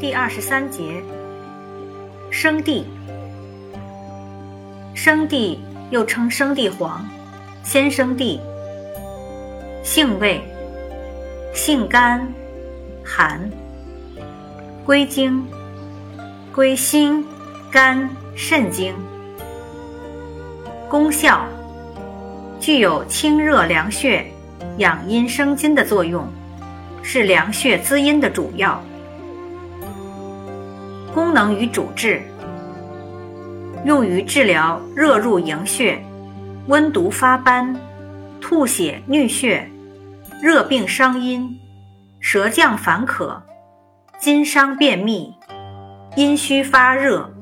第二十三节，生地。生地又称生地黄、鲜生地。性味：性甘、寒。归经：归心、肝、肾经。功效：具有清热凉血、养阴生津的作用，是凉血滋阴的主药。功能与主治：用于治疗热入营血、温毒发斑、吐血衄血、热病伤阴、舌降烦渴、津伤便秘、阴虚发热、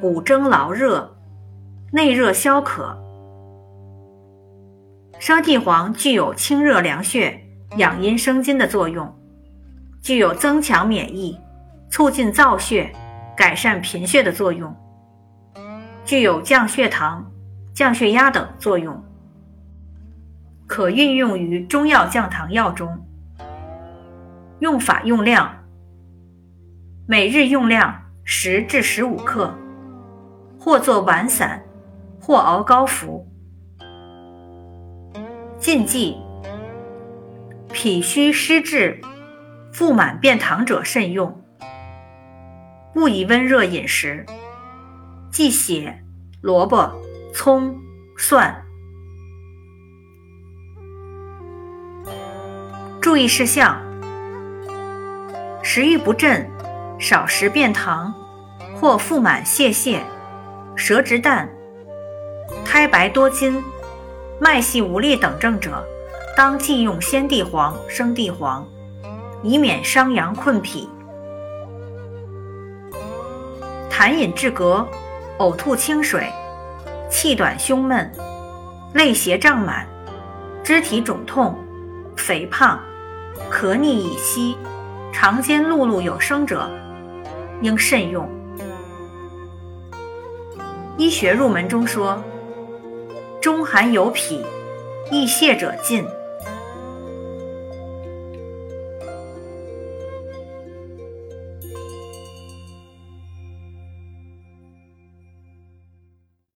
骨蒸劳热、内热消渴。生地黄具有清热凉血、养阴生津的作用，具有增强免疫。促进造血、改善贫血的作用，具有降血糖、降血压等作用，可运用于中药降糖药中。用法用量：每日用量十至十五克，或做丸散，或熬膏服。禁忌：脾虚湿滞、腹满便溏者慎用。勿以温热饮食，忌血、萝卜、葱、蒜。注意事项：食欲不振、少食便溏或腹满泄泻、舌质淡、苔白多津、脉细无力等症者，当忌用鲜地黄、生地黄，以免伤阳困脾。痰饮致嗝、呕吐清水、气短胸闷、肋胁胀满、肢体肿痛、肥胖、咳逆已息、肠间辘辘有声者，应慎用。医学入门中说：中寒有痞、易泻者禁。